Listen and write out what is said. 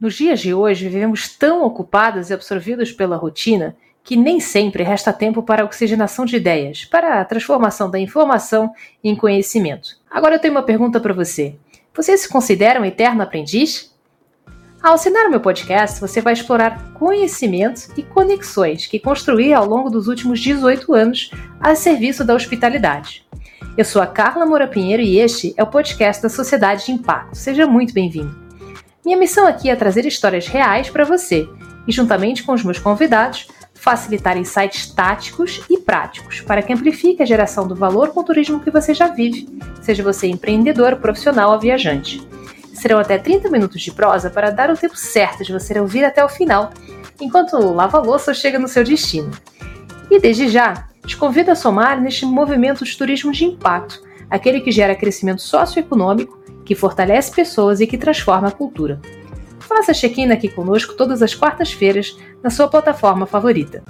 Nos dias de hoje, vivemos tão ocupados e absorvidos pela rotina que nem sempre resta tempo para a oxigenação de ideias, para a transformação da informação em conhecimento. Agora eu tenho uma pergunta para você. Você se considera um eterno aprendiz? Ao assinar o meu podcast, você vai explorar conhecimentos e conexões que construí ao longo dos últimos 18 anos a serviço da hospitalidade. Eu sou a Carla Moura Pinheiro e este é o podcast da Sociedade de Impacto. Seja muito bem-vindo. Minha missão aqui é trazer histórias reais para você e, juntamente com os meus convidados, facilitar insights táticos e práticos para que amplifique a geração do valor com o turismo que você já vive, seja você empreendedor, profissional ou viajante. Serão até 30 minutos de prosa para dar o tempo certo de você ouvir até o final, enquanto lava louça ou chega no seu destino. E desde já, te convido a somar neste movimento de turismo de impacto, aquele que gera crescimento socioeconômico que fortalece pessoas e que transforma a cultura. Faça check-in aqui conosco todas as quartas-feiras na sua plataforma favorita.